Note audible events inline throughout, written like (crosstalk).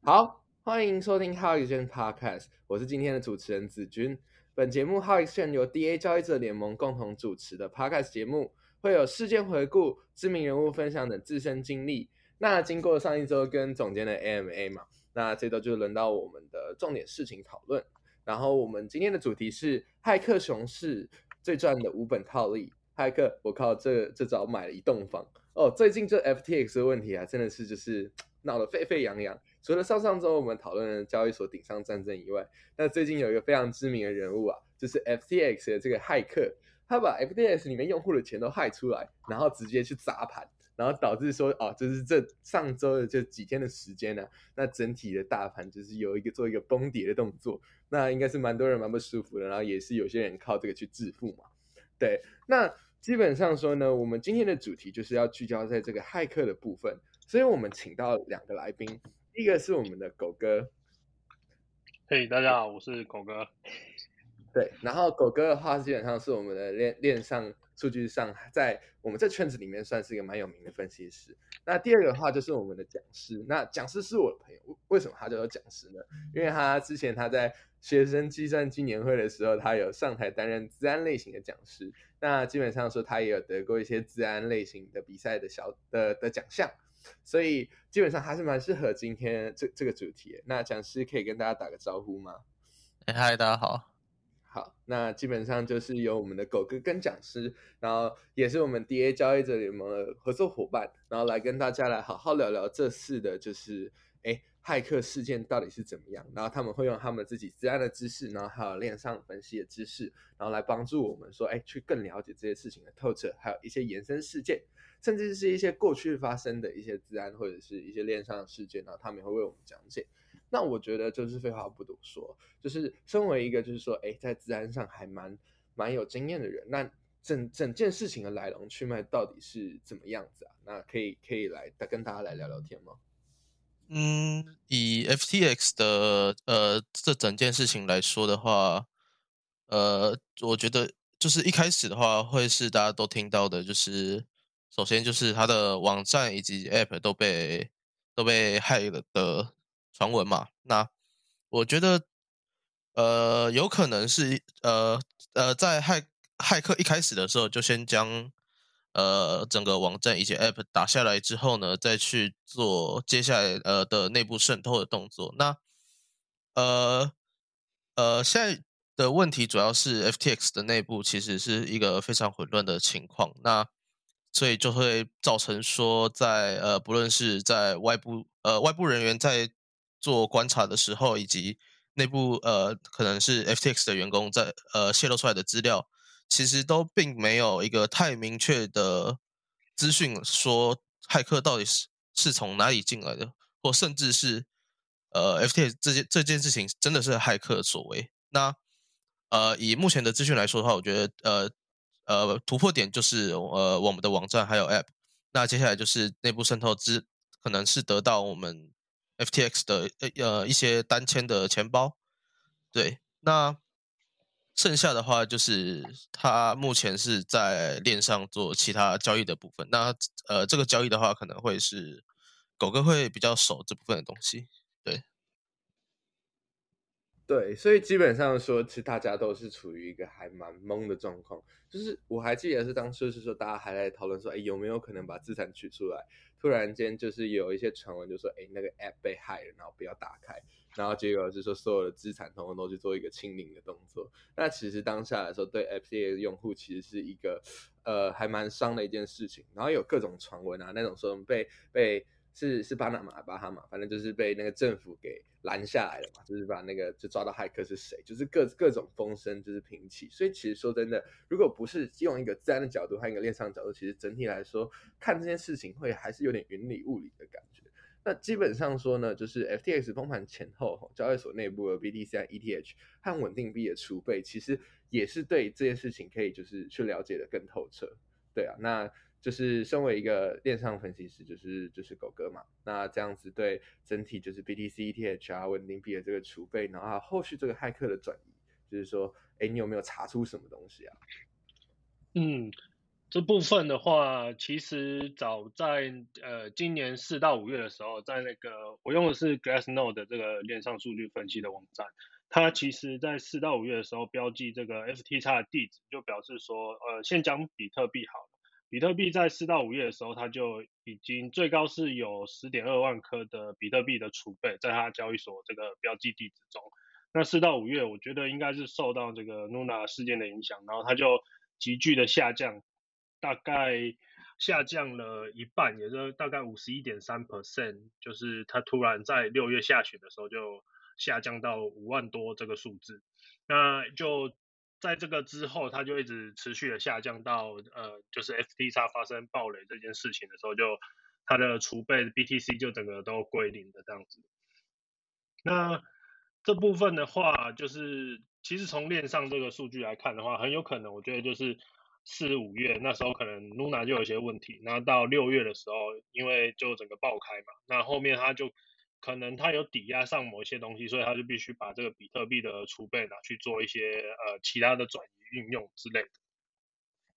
好，欢迎收听 How Exchange Podcast，我是今天的主持人子君。本节目 How Exchange 由 DA 交易者联盟共同主持的 Podcast 节目，会有事件回顾、知名人物分享等自身经历。那经过上一周跟总监的 AMA 嘛，那这周就轮到我们的重点事情讨论。然后我们今天的主题是骇客熊市最赚的五本套利。骇客，我靠，这这早买了一栋房哦。最近这 FTX 的问题啊，真的是就是闹得沸沸扬扬。除了上上周我们讨论的交易所顶上战争以外，那最近有一个非常知名的人物啊，就是 FTX 的这个骇客，他把 FTX 里面用户的钱都害出来，然后直接去砸盘，然后导致说哦，就是这上周的这几天的时间呢，那整体的大盘就是有一个做一个崩跌的动作，那应该是蛮多人蛮不舒服的，然后也是有些人靠这个去致富嘛。对，那基本上说呢，我们今天的主题就是要聚焦在这个骇客的部分，所以我们请到两个来宾。一个是我们的狗哥，嘿，大家好，我是狗哥。对，然后狗哥的话，基本上是我们的链链上数据上，在我们这圈子里面算是一个蛮有名的分析师。那第二个的话就是我们的讲师，那讲师是我的朋友，为什么他叫做讲师呢？因为他之前他在学生计算机年会的时候，他有上台担任自然类型的讲师。那基本上说，他也有得过一些自然类型的比赛的小的的奖项。所以基本上还是蛮适合今天这这个主题。那讲师可以跟大家打个招呼吗？哎，嗨，大家好。好，那基本上就是由我们的狗哥跟讲师，然后也是我们 DA 交易者联盟的合作伙伴，然后来跟大家来好好聊聊这次的，就是哎，骇客事件到底是怎么样？然后他们会用他们自己自然的知识，然后还有链上分析的知识，然后来帮助我们说，哎，去更了解这些事情的透彻，还有一些延伸事件。甚至是一些过去发生的一些自然或者是一些链上事件，然后他们也会为我们讲解。那我觉得就是废话不多说，就是身为一个就是说，哎，在自然上还蛮蛮有经验的人，那整整件事情的来龙去脉到底是怎么样子啊？那可以可以来跟大家来聊聊天吗？嗯，以 FTX 的呃这整件事情来说的话，呃，我觉得就是一开始的话会是大家都听到的，就是。首先就是它的网站以及 App 都被都被害了的传闻嘛。那我觉得，呃，有可能是呃呃，在骇骇客一开始的时候就先将呃整个网站以及 App 打下来之后呢，再去做接下来呃的内部渗透的动作。那呃呃，现在的问题主要是 FTX 的内部其实是一个非常混乱的情况。那所以就会造成说，在呃，不论是在外部呃外部人员在做观察的时候，以及内部呃可能是 FTX 的员工在呃泄露出来的资料，其实都并没有一个太明确的资讯，说骇客到底是是从哪里进来的，或甚至是呃 FTX 这件这件事情真的是骇客所为。那呃以目前的资讯来说的话，我觉得呃。呃，突破点就是呃，我们的网站还有 App。那接下来就是内部渗透之，可能是得到我们 FTX 的呃一些单签的钱包。对，那剩下的话就是他目前是在链上做其他交易的部分。那呃，这个交易的话，可能会是狗哥会比较熟这部分的东西。对。所以基本上说，其实大家都是处于一个还蛮懵的状况。就是我还记得是当初是说，大家还在讨论说，哎，有没有可能把资产取出来？突然间就是有一些传闻，就说，哎，那个 app 被害了，然后不要打开，然后结果是说，所有的资产通通都去做一个清零的动作。那其实当下来说，对 FCA 的用户其实是一个呃还蛮伤的一件事情。然后有各种传闻啊，那种说被被。是是巴拿马巴哈马，反正就是被那个政府给拦下来了嘛，就是把那个就抓到骇客是谁，就是各各种风声就是平起。所以其实说真的，如果不是用一个自然的角度和一个链上角度，其实整体来说看这件事情会还是有点云里雾里的感觉。那基本上说呢，就是 FTX 崩盘前后，交易所内部的 BTC、ETH 和稳定币的储备，其实也是对这件事情可以就是去了解的更透彻。对啊，那。就是身为一个链上分析师，就是就是狗哥嘛，那这样子对整体就是 BTC、ETH 啊稳定币的这个储备，然后后续这个骇客的转移，就是说，哎，你有没有查出什么东西啊？嗯，这部分的话，其实早在呃今年四到五月的时候，在那个我用的是 Glassnode 的这个链上数据分析的网站，它其实在四到五月的时候标记这个 FTX 的地址，就表示说，呃，先讲比特币好了。比特币在四到五月的时候，它就已经最高是有十点二万颗的比特币的储备，在它交易所这个标记地址中。那四到五月，我觉得应该是受到这个 Luna 事件的影响，然后它就急剧的下降。大概下降了一半，也就大概五十一点三 percent，就是它突然在六月下旬的时候就下降到五万多这个数字，那就在这个之后，它就一直持续的下降到呃，就是 FTX 发生暴雷这件事情的时候，就它的储备 BTC 就整个都归零的这样子。那这部分的话，就是其实从链上这个数据来看的话，很有可能，我觉得就是。四五月那时候可能 Luna 就有些问题，然后到六月的时候，因为就整个爆开嘛，那后面它就可能他有抵押上某一些东西，所以他就必须把这个比特币的储备拿去做一些呃其他的转移运用之类的。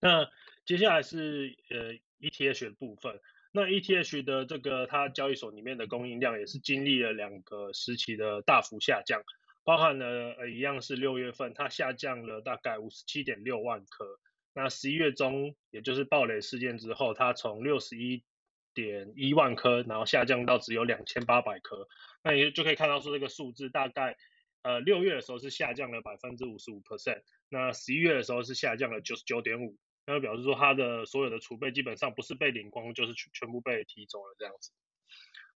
那接下来是呃 ETH 的部分，那 ETH 的这个它交易所里面的供应量也是经历了两个时期的大幅下降，包含了呃一样是六月份它下降了大概五十七点六万颗。那十一月中，也就是暴雷事件之后，它从六十一点一万颗，然后下降到只有两千八百颗。那也就可以看到说，这个数字大概，呃，六月的时候是下降了百分之五十五 percent，那十一月的时候是下降了九十九点五，那就表示说它的所有的储备基本上不是被领光，就是全全部被提走了这样子。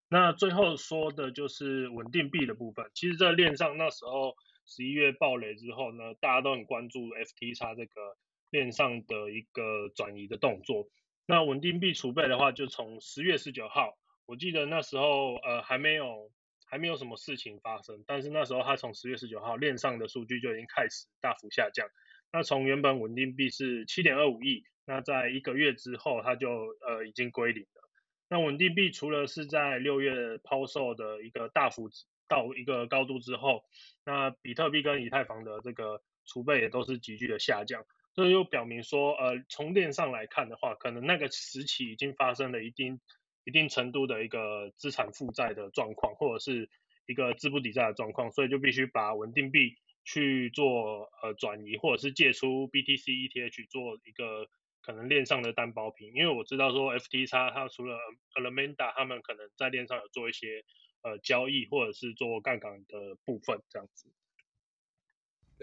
那最后说的就是稳定币的部分，其实，在链上那时候十一月暴雷之后呢，大家都很关注 FTX 这个。链上的一个转移的动作，那稳定币储备的话，就从十月十九号，我记得那时候呃还没有还没有什么事情发生，但是那时候它从十月十九号链上的数据就已经开始大幅下降。那从原本稳定币是七点二五亿，那在一个月之后，它就呃已经归零了。那稳定币除了是在六月抛售的一个大幅到一个高度之后，那比特币跟以太坊的这个储备也都是急剧的下降。这又表明说，呃，从链上来看的话，可能那个时期已经发生了一定一定程度的一个资产负债的状况，或者是一个资不抵债的状况，所以就必须把稳定币去做呃转移，或者是借出 BTC ETH 做一个可能链上的担保品。因为我知道说 FTX 它除了 Alameda，他们可能在链上有做一些呃交易，或者是做杠杆的部分这样子，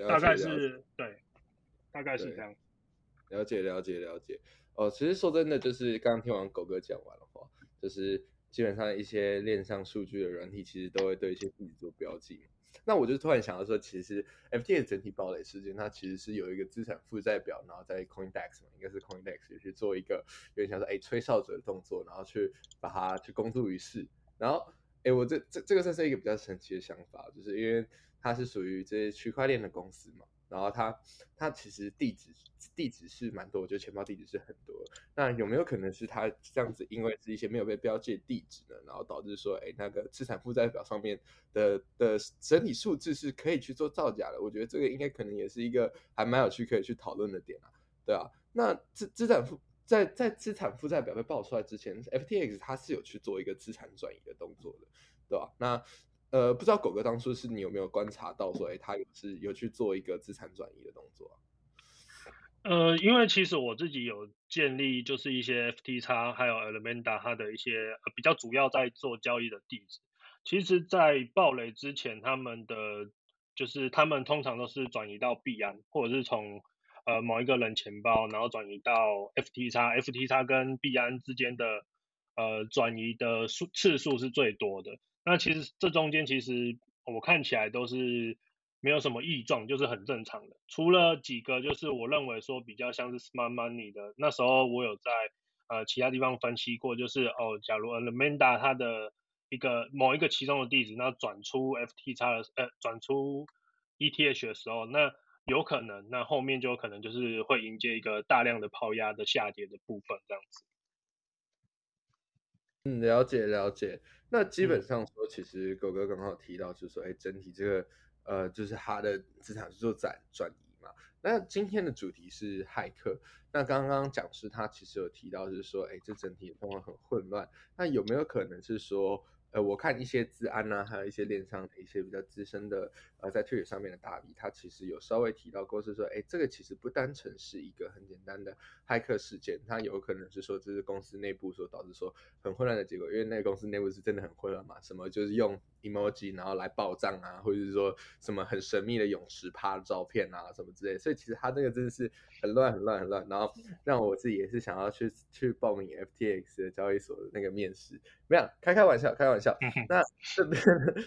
大概是对。大概是这样，了解了解了解。哦，其实说真的，就是刚刚听完狗哥讲完的话，就是基本上一些链上数据的软体，其实都会对一些地址做标记。那我就突然想到说，其实 FT 整体暴雷事件，它其实是有一个资产负债表，然后在 CoinDex 嘛，应该是 CoinDex 去做一个有点像说哎吹哨者的动作，然后去把它去公诸于世。然后哎，我这这这个算是一个比较神奇的想法，就是因为它是属于这些区块链的公司嘛。然后他他其实地址地址是蛮多，就钱包地址是很多。那有没有可能是他这样子，因为是一些没有被标记的地址呢？然后导致说，哎，那个资产负债表上面的的整体数字是可以去做造假的？我觉得这个应该可能也是一个还蛮有趣可以去讨论的点啊，对啊。那资资产负在在资产负债表被爆出来之前，FTX 它是有去做一个资产转移的动作的，对吧？那呃，不知道狗哥当初是你有没有观察到说，哎，他有是有去做一个资产转移的动作？呃，因为其实我自己有建立，就是一些 FTX 还有 Alameda 它的一些呃比较主要在做交易的地址。其实，在暴雷之前，他们的就是他们通常都是转移到币安，或者是从呃某一个人钱包，然后转移到 FTX，FTX 跟币安之间的呃转移的数次数是最多的。那其实这中间其实我看起来都是没有什么异状，就是很正常的。除了几个就是我认为说比较像是 smart money 的，那时候我有在呃其他地方分析过，就是哦，假如 Alameda 它的一个某一个其中的地址，那转出 FTX 的呃转出 ETH 的时候，那有可能那后面就有可能就是会迎接一个大量的抛压的下跌的部分这样子。嗯，了解了解。那基本上说，其实狗哥刚好提到，就是说，哎，整体这个呃，就是他的资产是做转转移嘛。那今天的主题是骇客。那刚刚讲师他其实有提到，就是说，哎，这整体的状况很混乱。那有没有可能是说？呃，我看一些资安呐，还有一些链上的一些比较资深的，呃，在推特上面的大 V，他其实有稍微提到过，是说，哎，这个其实不单纯是一个很简单的骇客事件，它有可能是说这是公司内部所导致说很混乱的结果，因为那个公司内部是真的很混乱嘛，什么就是用 emoji 然后来报账啊，或者是说什么很神秘的泳池趴的照片啊，什么之类，所以其实他那个真的是很乱很乱很乱，然后让我自己也是想要去去报名 FTX 的交易所的那个面试，没有开开玩笑，开玩笑。(laughs) 那这边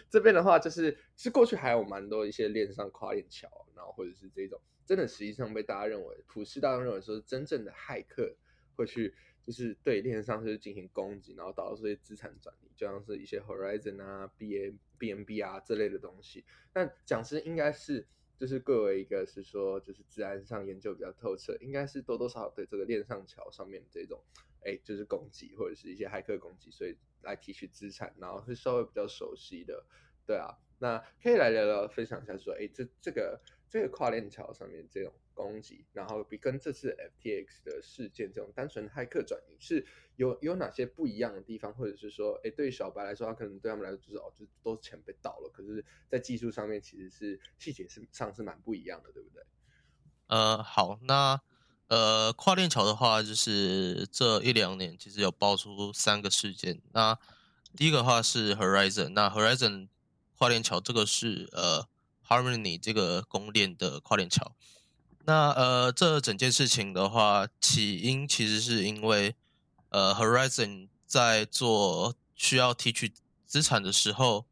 这边的话，就是是过去还有蛮多一些链上跨链桥，然后或者是这种真的实际上被大家认为普世大众认为说真正的骇客会去就是对链上是进行攻击，然后导致这些资产转移，就像是一些 Horizon 啊、B A B N B 啊这类的东西。那讲师应该是就是各位一个是说就是治安上研究比较透彻，应该是多多少少对这个链上桥上面这种。哎，就是攻击或者是一些骇客攻击，所以来提取资产，然后是稍微比较熟悉的，对啊，那可以来聊聊分享一下，说，哎，这这个这个跨链桥上面这种攻击，然后比跟这次 FTX 的事件这种单纯骇客转移是有有哪些不一样的地方，或者是说，哎，对于小白来说，他可能对他们来说就是哦，就都钱被盗了，可是，在技术上面其实是细节是上是蛮不一样的，对不对？呃，好，那。呃，跨链桥的话，就是这一两年其实有爆出三个事件。那第一个话是 Horizon，那 Horizon 跨链桥这个是呃 Harmony 这个公链的跨链桥。那呃，这整件事情的话，起因其实是因为呃 Horizon 在做需要提取资产的时候，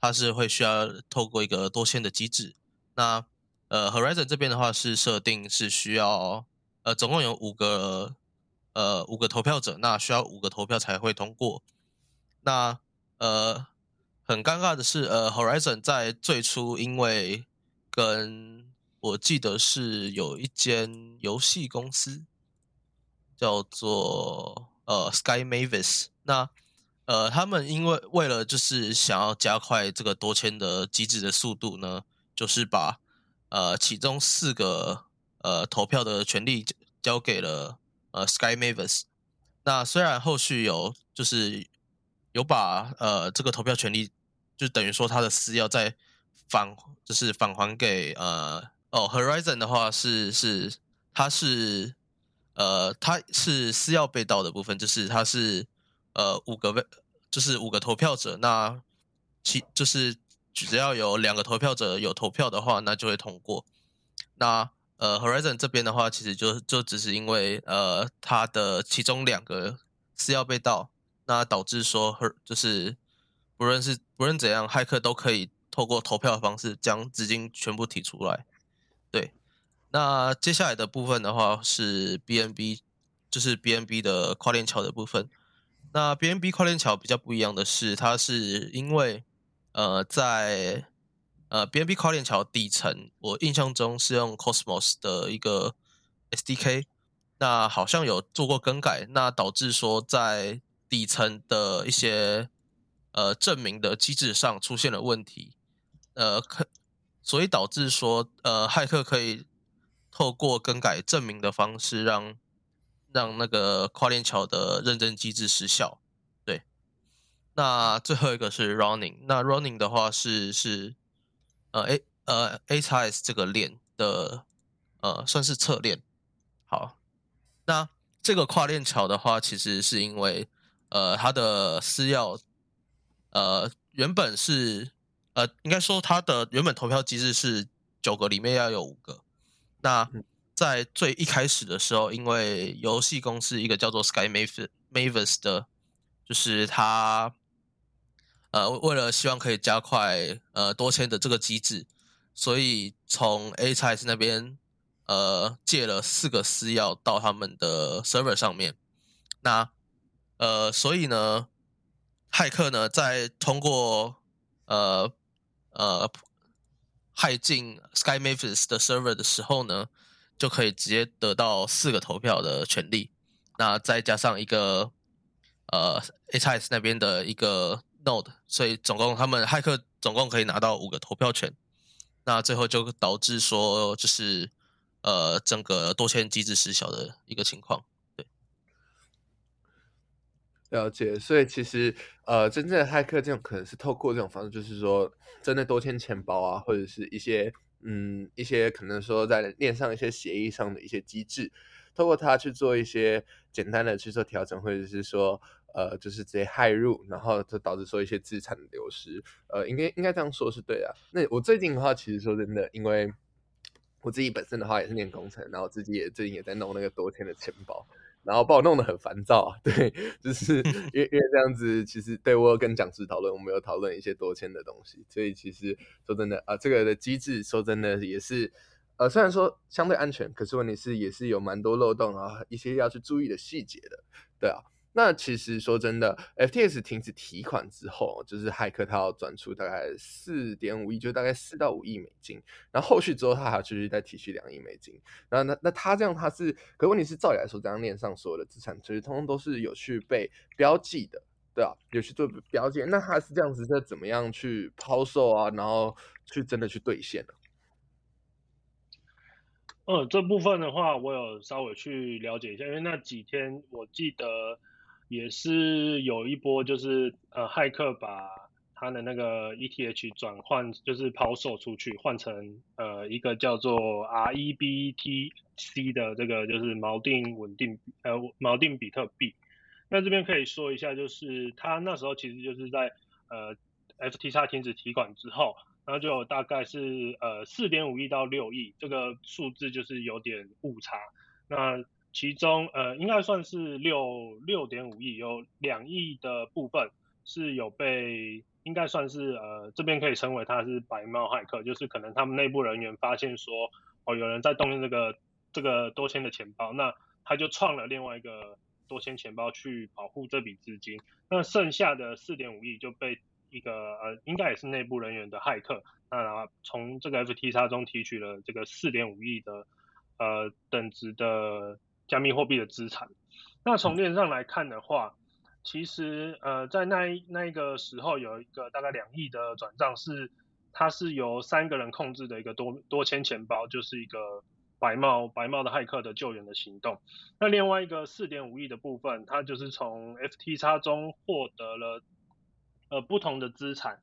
它是会需要透过一个多线的机制。那呃 Horizon 这边的话是设定是需要。呃，总共有五个，呃，五个投票者，那需要五个投票才会通过。那呃，很尴尬的是，呃，Horizon 在最初因为跟我记得是有一间游戏公司叫做呃 Sky Mavis，那呃，他们因为为了就是想要加快这个多签的机制的速度呢，就是把呃其中四个。呃，投票的权利交给了呃 Sky Mavis。那虽然后续有就是有把呃这个投票权利，就等于说他的私钥再返，就是返还给呃哦 Horizon 的话是是他是呃他是私钥被盗的部分，就是他是呃五个就是五个投票者，那其就是只要有两个投票者有投票的话，那就会通过。那呃，Horizon 这边的话，其实就就只是因为呃，它的其中两个私钥被盗，那导致说，就是不论是不论怎样，骇客都可以透过投票的方式将资金全部提出来。对，那接下来的部分的话是 BNB，就是 BNB 的跨链桥的部分。那 BNB 跨链桥比较不一样的是，它是因为呃在呃，BNB 跨链桥底层，我印象中是用 Cosmos 的一个 SDK，那好像有做过更改，那导致说在底层的一些呃证明的机制上出现了问题，呃，可所以导致说呃骇客可以透过更改证明的方式让让那个跨链桥的认证机制失效。对，那最后一个是 Running，那 Running 的话是是。呃，A 呃 A x S 这个链的呃算是侧链。好，那这个跨链桥的话，其实是因为呃它的私钥呃原本是呃应该说它的原本投票机制是九个里面要有五个。那在最一开始的时候，因为游戏公司一个叫做 Sky Mavis 的，就是他。呃，为了希望可以加快呃多签的这个机制，所以从 A 叉 S 那边呃借了四个私钥到他们的 server 上面。那呃，所以呢，骇客呢在通过呃呃骇进 Sky Mavis 的 server 的时候呢，就可以直接得到四个投票的权利。那再加上一个呃 A 叉 S 那边的一个。node，所以总共他们骇客总共可以拿到五个投票权，那最后就导致说就是呃整个多签机制失效的一个情况。了解。所以其实呃，真正的骇客这种可能是透过这种方式，就是说真的多签钱包啊，或者是一些嗯一些可能说在链上一些协议上的一些机制，透过它去做一些简单的去做调整，或者是说。呃，就是直接害入，然后就导致说一些资产的流失。呃，应该应该这样说是对的。那我最近的话，其实说真的，因为我自己本身的话也是念工程，然后自己也最近也在弄那个多签的钱包，然后把我弄得很烦躁啊。(laughs) 对，就是 (laughs) 因为因为这样子，其实对我有跟讲师讨论，我们有讨论一些多签的东西，所以其实说真的啊，这个的机制说真的也是呃，虽然说相对安全，可是问题是也是有蛮多漏洞啊，一些要去注意的细节的，对啊。那其实说真的，FTX 停止提款之后，就是骇客他要转出大概四点五亿，就大概四到五亿美金。然后后续之后，他还要继续再提取两亿美金。然后那那他这样他是，可问题是照理来说，这样链上所有的资产其实通通都是有去被标记的，对啊，有去做标记。那他是这样子，在怎么样去抛售啊？然后去真的去兑现呢？呃，这部分的话，我有稍微去了解一下，因为那几天我记得。也是有一波，就是呃，骇客把他的那个 ETH 转换，就是抛售出去，换成呃一个叫做 REBTC 的这个就是锚定稳定呃锚定比特币。那这边可以说一下，就是他那时候其实就是在呃 FTX 停止提款之后，然后就大概是呃四点五亿到六亿，这个数字就是有点误差。那其中呃应该算是六六点五亿，有两亿的部分是有被应该算是呃这边可以称为他是白帽骇客，就是可能他们内部人员发现说哦有人在动用这个这个多签的钱包，那他就创了另外一个多签钱包去保护这笔资金，那剩下的四点五亿就被一个呃应该也是内部人员的骇客，那从这个 FTX 中提取了这个四点五亿的呃等值的。加密货币的资产，那从链上来看的话，其实呃在那一那一个时候有一个大概两亿的转账是，它是由三个人控制的一个多多签钱包，就是一个白帽白帽的骇客的救援的行动。那另外一个四点五亿的部分，它就是从 FTX 中获得了呃不同的资产，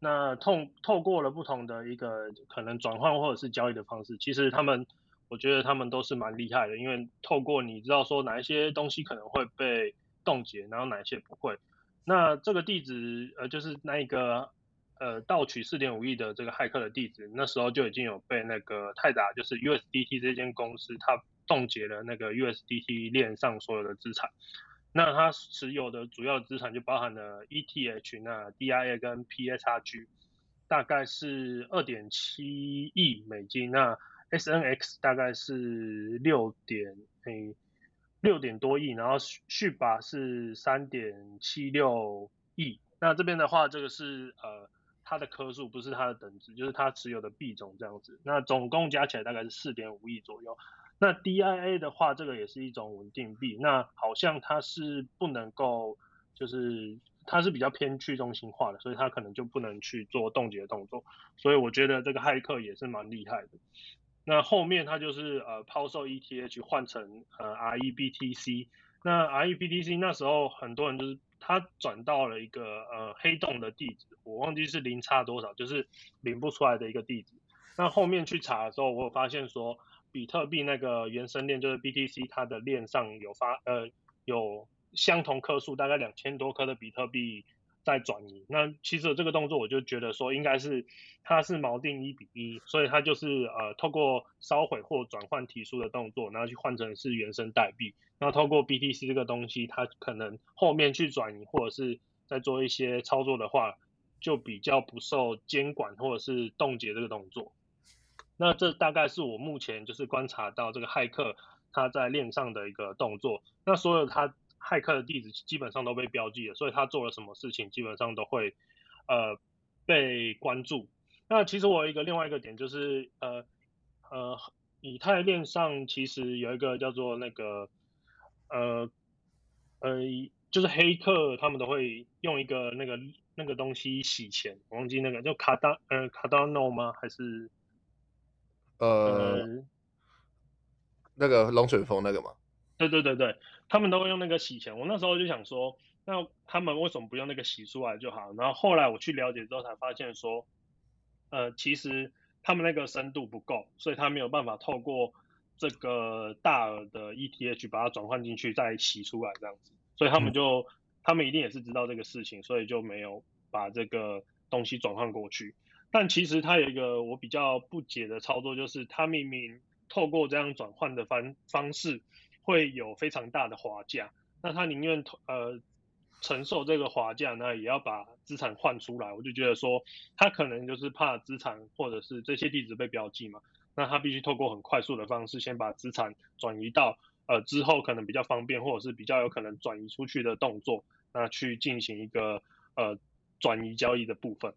那透透过了不同的一个可能转换或者是交易的方式，其实他们。我觉得他们都是蛮厉害的，因为透过你知道说哪一些东西可能会被冻结，然后哪一些不会。那这个地址呃就是那一个呃盗取四点五亿的这个骇客的地址，那时候就已经有被那个泰达就是 USDT 这间公司它冻结了那个 USDT 链上所有的资产。那它持有的主要资产就包含了 ETH、那 DIA 跟 PSRG，大概是二点七亿美金。那 S N X 大概是六点诶六点多亿，然后续续把是三点七六亿。那这边的话，这个是呃它的颗数，不是它的等值，就是它持有的币种这样子。那总共加起来大概是四点五亿左右。那 D I A 的话，这个也是一种稳定币，那好像它是不能够，就是它是比较偏去中心化的，所以它可能就不能去做冻结的动作。所以我觉得这个骇客也是蛮厉害的。那后面它就是呃抛售 ETH 换成呃 REBTC，那 REBTC 那时候很多人就是他转到了一个呃黑洞的地址，我忘记是零差多少，就是领不出来的一个地址。那后面去查的时候，我有发现说比特币那个原生链就是 BTC，它的链上有发呃有相同颗数，大概两千多颗的比特币。在转移，那其实这个动作我就觉得说应该是它是锚定一比一，所以它就是呃透过烧毁或转换提出的动作，然后去换成是原生代币，然后透过 BTC 这个东西，它可能后面去转移或者是在做一些操作的话，就比较不受监管或者是冻结这个动作。那这大概是我目前就是观察到这个骇客他在链上的一个动作，那所有他。骇客的地址基本上都被标记了，所以他做了什么事情，基本上都会呃被关注。那其实我有一个另外一个点就是，呃呃，以太链上其实有一个叫做那个呃呃，就是黑客他们都会用一个那个那个东西洗钱，忘记那个叫卡达呃卡达诺吗？还是呃那个龙卷风那个吗？对对对对，他们都会用那个洗钱。我那时候就想说，那他们为什么不用那个洗出来就好？然后后来我去了解之后才发现说，呃，其实他们那个深度不够，所以他没有办法透过这个大额的 ETH 把它转换进去再洗出来这样子。所以他们就，他们一定也是知道这个事情，所以就没有把这个东西转换过去。但其实它有一个我比较不解的操作，就是它明明透过这样转换的方方式会有非常大的滑价，那他宁愿呃承受这个滑价，那也要把资产换出来。我就觉得说，他可能就是怕资产或者是这些地址被标记嘛，那他必须透过很快速的方式先把资产转移到。呃，之后可能比较方便，或者是比较有可能转移出去的动作，那去进行一个呃转移交易的部分。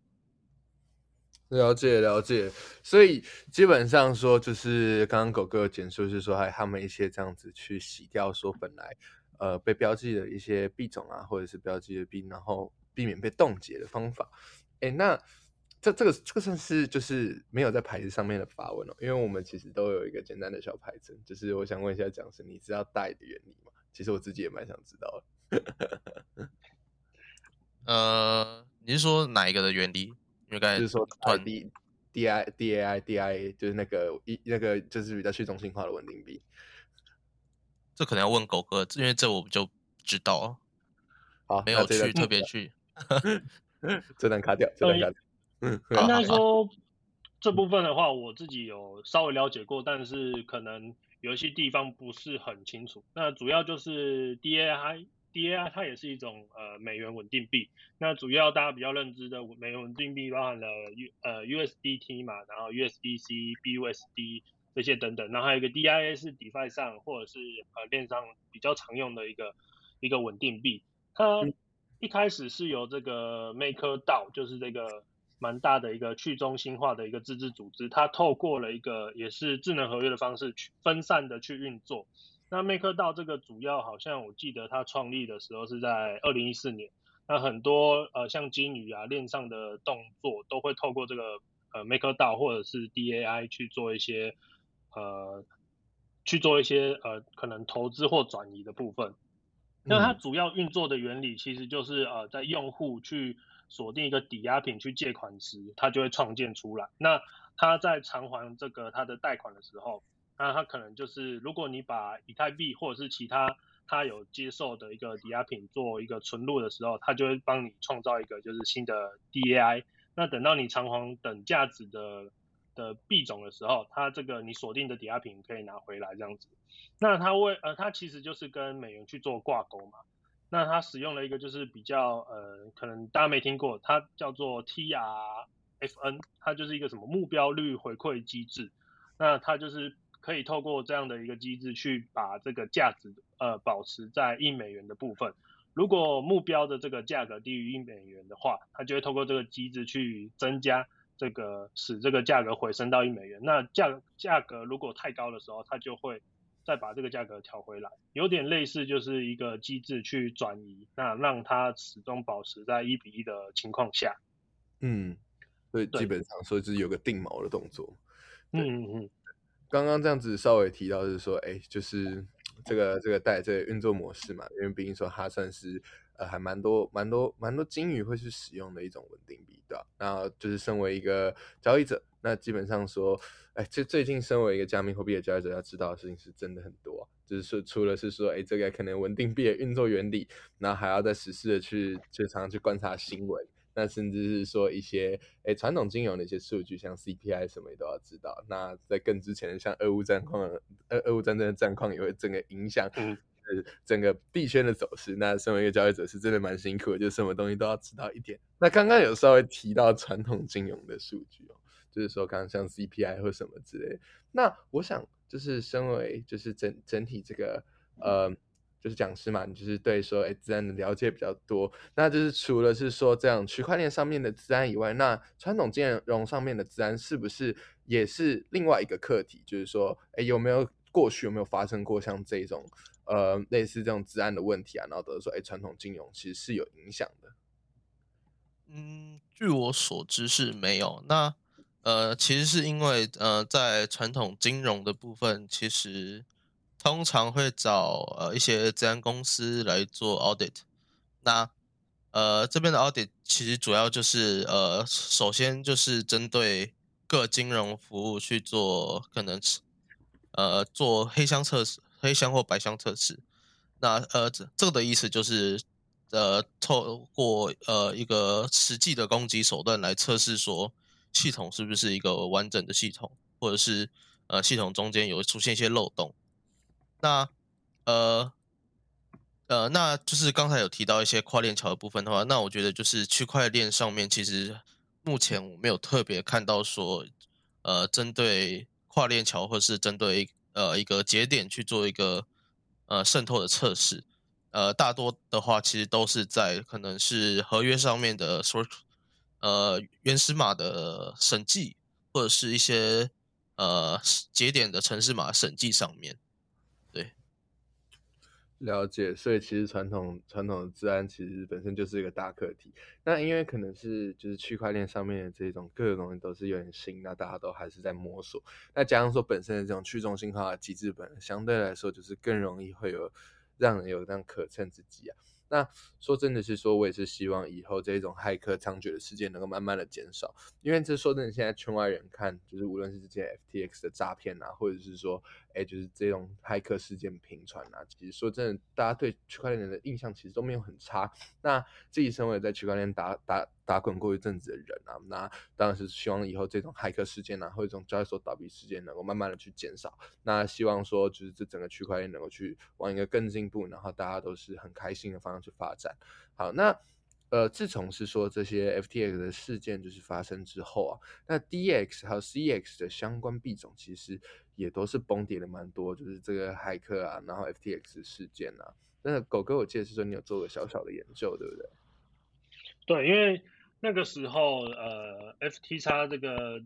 了解了解，所以基本上说，就是刚刚狗哥简述是说，还他们一些这样子去洗掉说本来呃被标记的一些币种啊，或者是标记的币，然后避免被冻结的方法。哎，那。这这个这个算是就是没有在牌子上面的发问哦，因为我们其实都有一个简单的小牌子，就是我想问一下讲师，你知道带的原理吗？其实我自己也蛮想知道的。(laughs) 呃，你是说哪一个的原理？因为刚才就是说 D D I D A I D I A，就是那个一那个就是比较去中心化的稳定币。这可能要问狗哥，因为这我们就知道。好，没有去特别去，(laughs) 这段卡掉，这段卡掉。嗯，应该说这部分的话，我自己有稍微了解过，但是可能有一些地方不是很清楚。那主要就是 DAI，DAI 它也是一种呃美元稳定币。那主要大家比较认知的美元稳定币包含了 U 呃 USDT 嘛，然后 USDC、BUSD 这些等等。然后还有一个 DIA 是 DeFi 上或者是呃链上比较常用的一个一个稳定币。它一开始是由这个 MakerDAO，就是这个。蛮大的一个去中心化的一个自治组织，它透过了一个也是智能合约的方式去分散的去运作。那 MakerDAO 这个主要好像我记得它创立的时候是在二零一四年，那很多呃像金鱼啊链上的动作都会透过这个呃 MakerDAO 或者是 DAI 去做一些呃去做一些呃可能投资或转移的部分。那它主要运作的原理其实就是呃在用户去。锁定一个抵押品去借款时，它就会创建出来。那他在偿还这个他的贷款的时候，那它可能就是如果你把以太币或者是其他它有接受的一个抵押品做一个存入的时候，它就会帮你创造一个就是新的 DAI。那等到你偿还等价值的的币种的时候，它这个你锁定的抵押品可以拿回来这样子。那它为呃它其实就是跟美元去做挂钩嘛。那它使用了一个就是比较呃，可能大家没听过，它叫做 TRFN，它就是一个什么目标率回馈机制。那它就是可以透过这样的一个机制去把这个价值呃保持在一美元的部分。如果目标的这个价格低于一美元的话，它就会透过这个机制去增加这个使这个价格回升到一美元。那价价格如果太高的时候，它就会。再把这个价格调回来，有点类似就是一个机制去转移，那让它始终保持在一比一的情况下。嗯，所以基本上说就是有个定锚的动作。嗯嗯嗯。刚刚这样子稍微提到是说，哎，就是这个这个带这个运作模式嘛，因为毕竟说它算是呃还蛮多蛮多蛮多金鱼会去使用的一种稳定币，对吧？那就是身为一个交易者。那基本上说，哎，这最近身为一个加密货币的交易者，要知道的事情是真的很多。就是说，除了是说，哎，这个可能稳定币的运作原理，那还要在实时的去，就常常去观察新闻。那甚至是说一些，诶，传统金融的一些数据，像 CPI 什么也都要知道。那在更之前的，像俄乌战况，俄俄乌战争的战况，也会整个影响，呃，整个币圈的走势。那身为一个交易者，是真的蛮辛苦的，就什么东西都要知道一点。那刚刚有稍微提到传统金融的数据哦。就是说，刚刚像 CPI 或什么之类，那我想就是身为就是整整体这个呃，就是讲师嘛，你就是对说哎，自然的了解比较多。那就是除了是说这样区块链上面的自然以外，那传统金融上面的自然是不是也是另外一个课题？就是说，哎，有没有过去有没有发生过像这种呃类似这种自然的问题啊？然后得说，哎，传统金融其实是有影响的。嗯，据我所知是没有。那呃，其实是因为呃，在传统金融的部分，其实通常会找呃一些治安公司来做 audit。那呃这边的 audit 其实主要就是呃首先就是针对各金融服务去做可能呃做黑箱测试、黑箱或白箱测试。那呃这这个的意思就是呃透过呃一个实际的攻击手段来测试说系统是不是一个完整的系统，或者是呃系统中间有出现一些漏洞。那呃呃，那就是刚才有提到一些跨链桥的部分的话，那我觉得就是区块链上面其实目前我没有特别看到说，呃，针对跨链桥或是针对呃一个节点去做一个呃渗透的测试，呃，大多的话其实都是在可能是合约上面的说呃原始码的审计，或者是一些呃节点的城市码审计上面。了解，所以其实传统传统的治安其实本身就是一个大课题。那因为可能是就是区块链上面的这种各种东西都是有点新，那大家都还是在摸索。那加上说本身的这种去中心化的机制，本相对来说就是更容易会有让人有这样可乘之机啊。那说真的是说，我也是希望以后这种骇客猖獗的事件能够慢慢的减少，因为这说真的，现在圈外人看，就是无论是这些 FTX 的诈骗啊，或者是说，哎，就是这种骇客事件频传啊，其实说真的，大家对区块链的印象其实都没有很差。那自己身为在区块链打打打滚过一阵子的人啊，那当然是希望以后这种骇客事件啊，或者这种交易所倒闭事件能够慢慢的去减少。那希望说，就是这整个区块链能够去往一个更进步，然后大家都是很开心的方向。去发展好，那呃，自从是说这些 FTX 的事件就是发生之后啊，那 DX 还有 CX 的相关币种其实也都是崩跌了蛮多，就是这个骇客啊，然后 FTX 事件啊，那狗哥我记得是说你有做个小小的研究，对不对？对，因为那个时候呃，FTX 这个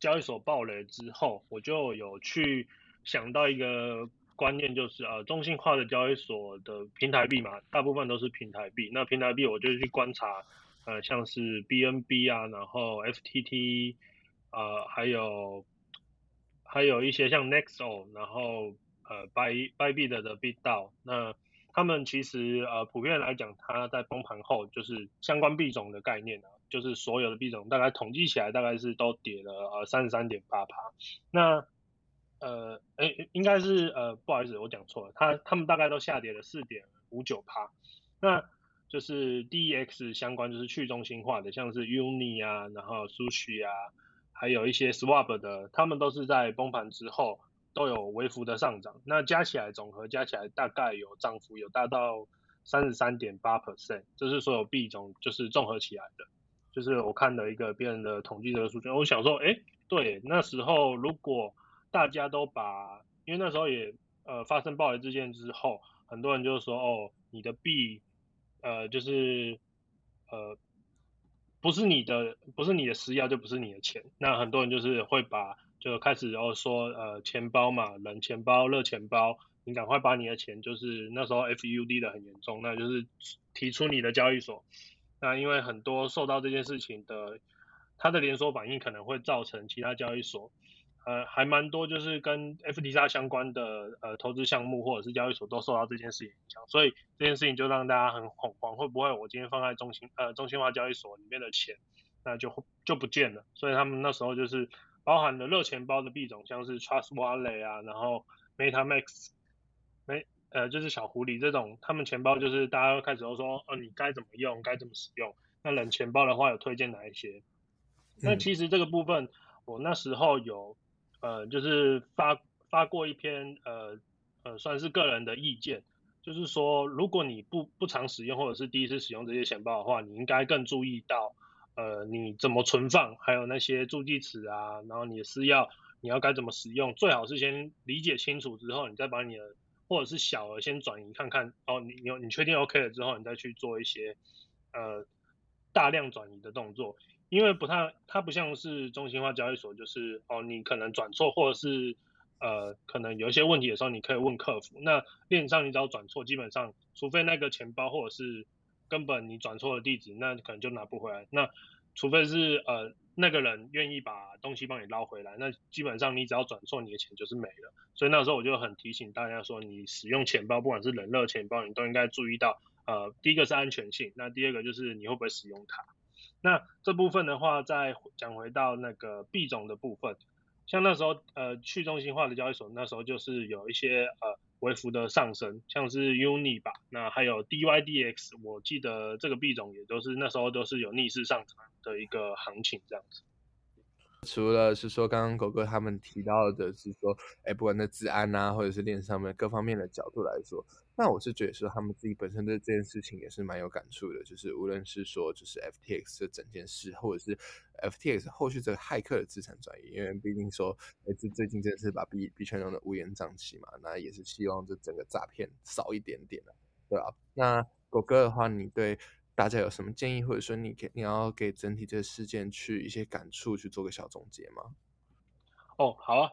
交易所爆雷之后，我就有去想到一个。观念就是啊，中心化的交易所的平台币嘛，大部分都是平台币。那平台币我就去观察，呃，像是 BNB 啊，然后 FTT，呃，还有还有一些像 Nexo，然后呃，By Bybit 的 BitDAO，那他们其实呃，普遍来讲，它在崩盘后就是相关币种的概念啊，就是所有的币种大概统计起来大概是都跌了呃三十三点八趴。那呃，哎，应该是呃，不好意思，我讲错了，他他们大概都下跌了四点五九趴，那就是 DEX 相关就是去中心化的，像是 Uni 啊，然后 Sushi 啊，还有一些 Swap 的，他们都是在崩盘之后都有微幅的上涨，那加起来总和加起来大概有涨幅有达到三十三点八 percent，这是所有币种就是综合起来的，就是我看了一个别人的统计这个数据，我想说，哎，对，那时候如果大家都把，因为那时候也呃发生暴雷事件之后，很多人就说哦，你的币呃就是呃不是你的，不是你的私钥就不是你的钱。那很多人就是会把就开始哦说呃钱包嘛，冷钱包、热钱包，你赶快把你的钱就是那时候 FUD 的很严重，那就是提出你的交易所。那因为很多受到这件事情的，它的连锁反应可能会造成其他交易所。呃，还蛮多，就是跟 FTX 相关的呃投资项目或者是交易所都受到这件事情影响，所以这件事情就让大家很恐慌，会不会我今天放在中心呃中心化交易所里面的钱，那就就不见了。所以他们那时候就是包含了热钱包的币种，像是 Trust Wallet 啊，然后 MetaMask，没呃就是小狐狸这种，他们钱包就是大家开始都说，哦你该怎么用，该怎么使用。那冷钱包的话有推荐哪一些？那其实这个部分我那时候有。呃，就是发发过一篇呃呃，算是个人的意见，就是说，如果你不不常使用或者是第一次使用这些钱包的话，你应该更注意到，呃，你怎么存放，还有那些助记词啊，然后你的私钥，你要该怎么使用，最好是先理解清楚之后，你再把你的或者是小额先转移看看，哦，你你你确定 OK 了之后，你再去做一些呃大量转移的动作。因为不太，它不像是中心化交易所，就是哦，你可能转错，或者是呃，可能有一些问题的时候，你可以问客服。那链上你只要转错，基本上除非那个钱包或者是根本你转错了地址，那可能就拿不回来。那除非是呃那个人愿意把东西帮你捞回来，那基本上你只要转错，你的钱就是没了。所以那时候我就很提醒大家说，你使用钱包，不管是冷热钱包，你都应该注意到，呃，第一个是安全性，那第二个就是你会不会使用它。那这部分的话，再讲回到那个币种的部分，像那时候呃去中心化的交易所，那时候就是有一些呃微幅的上升，像是 Uni 吧，那还有 DYDX，我记得这个币种也都是那时候都是有逆势上涨的一个行情这样子。除了是说刚刚狗哥他们提到的是说，哎，不管在治安啊，或者是链上面各方面的角度来说，那我是觉得说他们自己本身对这件事情也是蛮有感触的。就是无论是说就是 FTX 这整件事，或者是 FTX 后续这个骇客的资产转移，因为毕竟说，哎，这最近真的是把币币圈弄得乌烟瘴气嘛，那也是希望这整个诈骗少一点点了，对吧？那狗哥的话，你对？大家有什么建议，或者说你给你要给整体这个事件去一些感触，去做个小总结吗？哦，好啊，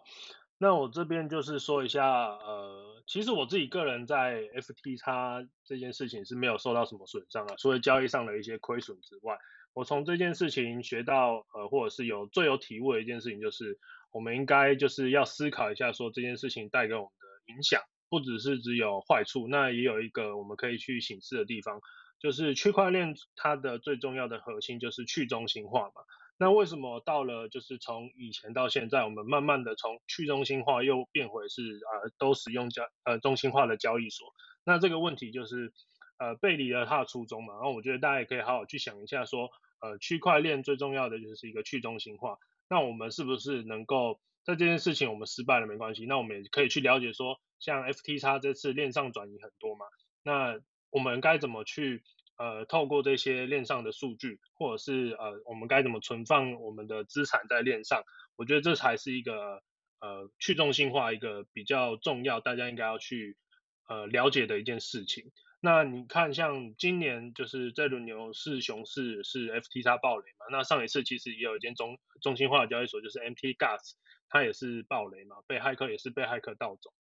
那我这边就是说一下，呃，其实我自己个人在 FTX 这件事情是没有受到什么损伤啊，除了交易上的一些亏损之外，我从这件事情学到，呃，或者是有最有体悟的一件事情，就是我们应该就是要思考一下，说这件事情带给我们的影响，不只是只有坏处，那也有一个我们可以去醒思的地方。就是区块链它的最重要的核心就是去中心化嘛。那为什么到了就是从以前到现在，我们慢慢的从去中心化又变回是呃都使用交呃中心化的交易所？那这个问题就是呃背离了它的初衷嘛。然后我觉得大家也可以好好去想一下，说呃区块链最重要的就是一个去中心化。那我们是不是能够在这件事情我们失败了没关系？那我们也可以去了解说，像 FTX 这次链上转移很多嘛，那我们该怎么去？呃，透过这些链上的数据，或者是呃，我们该怎么存放我们的资产在链上？我觉得这才是一个呃去中心化一个比较重要，大家应该要去呃了解的一件事情。那你看，像今年就是这轮牛市熊市是 FTX 暴雷嘛？那上一次其实也有一间中中心化的交易所，就是 MT Gas，它也是暴雷嘛，被骇客也是被骇客盗走。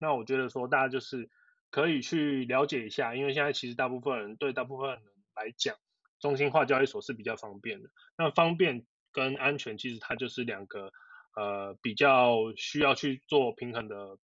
那我觉得说大家就是。可以去了解一下，因为现在其实大部分人对大部分人来讲，中心化交易所是比较方便的。那方便跟安全其实它就是两个呃比较需要去做平衡的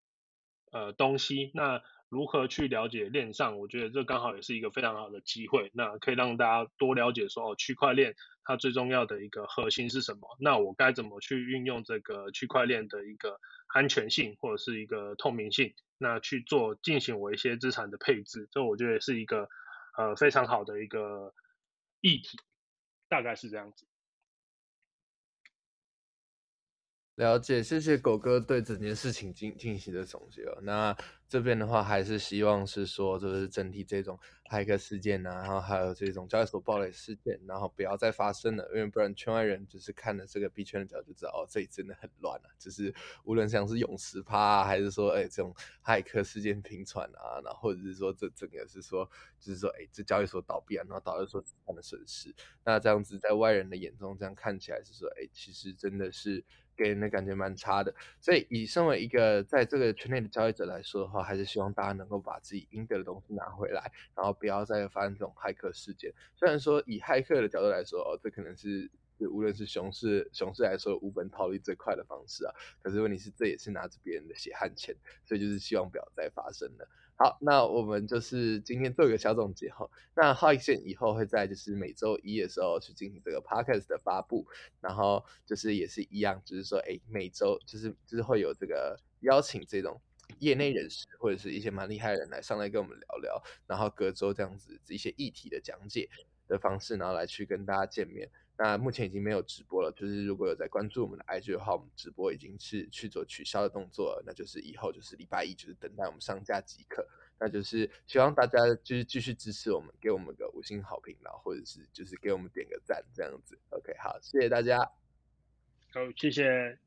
呃东西。那如何去了解链上？我觉得这刚好也是一个非常好的机会。那可以让大家多了解说哦，区块链它最重要的一个核心是什么？那我该怎么去运用这个区块链的一个安全性或者是一个透明性？那去做进行我一些资产的配置，这我觉得也是一个呃非常好的一个议题，大概是这样子。了解，谢谢狗哥对整件事情进进行的总结。那这边的话，还是希望是说，就是整体这种骇客事件啊，然后还有这种交易所暴雷事件，然后不要再发生了，因为不然圈外人就是看了这个币圈的角就知道，哦，这里真的很乱啊。就是无论像是永石趴，啊，还是说，哎，这种骇客事件频传啊，然后或者是说这整个是说，就是说，哎，这交易所倒闭啊，然后导致说资产的损失。那这样子在外人的眼中，这样看起来是说，哎，其实真的是。给人的感觉蛮差的，所以以身为一个在这个圈内的交易者来说的话，还是希望大家能够把自己应得的东西拿回来，然后不要再发生这种骇客事件。虽然说以骇客的角度来说，哦，这可能是就无论是熊市熊市来说无本套利最快的方式啊，可是问题是这也是拿着别人的血汗钱，所以就是希望不要再发生了。好，那我们就是今天做一个小总结哈。那 h i 线以后会在就是每周一的时候去进行这个 podcast 的发布，然后就是也是一样，就是说，哎，每周就是就是会有这个邀请这种业内人士或者是一些蛮厉害的人来上来跟我们聊聊，然后隔周这样子一些议题的讲解的方式，然后来去跟大家见面。那目前已经没有直播了，就是如果有在关注我们的 IG 的话，我们直播已经是去做取消的动作了，那就是以后就是礼拜一就是等待我们上架即可。那就是希望大家就是继续支持我们，给我们个五星好评，然后或者是就是给我们点个赞这样子。OK，好，谢谢大家。好，谢谢。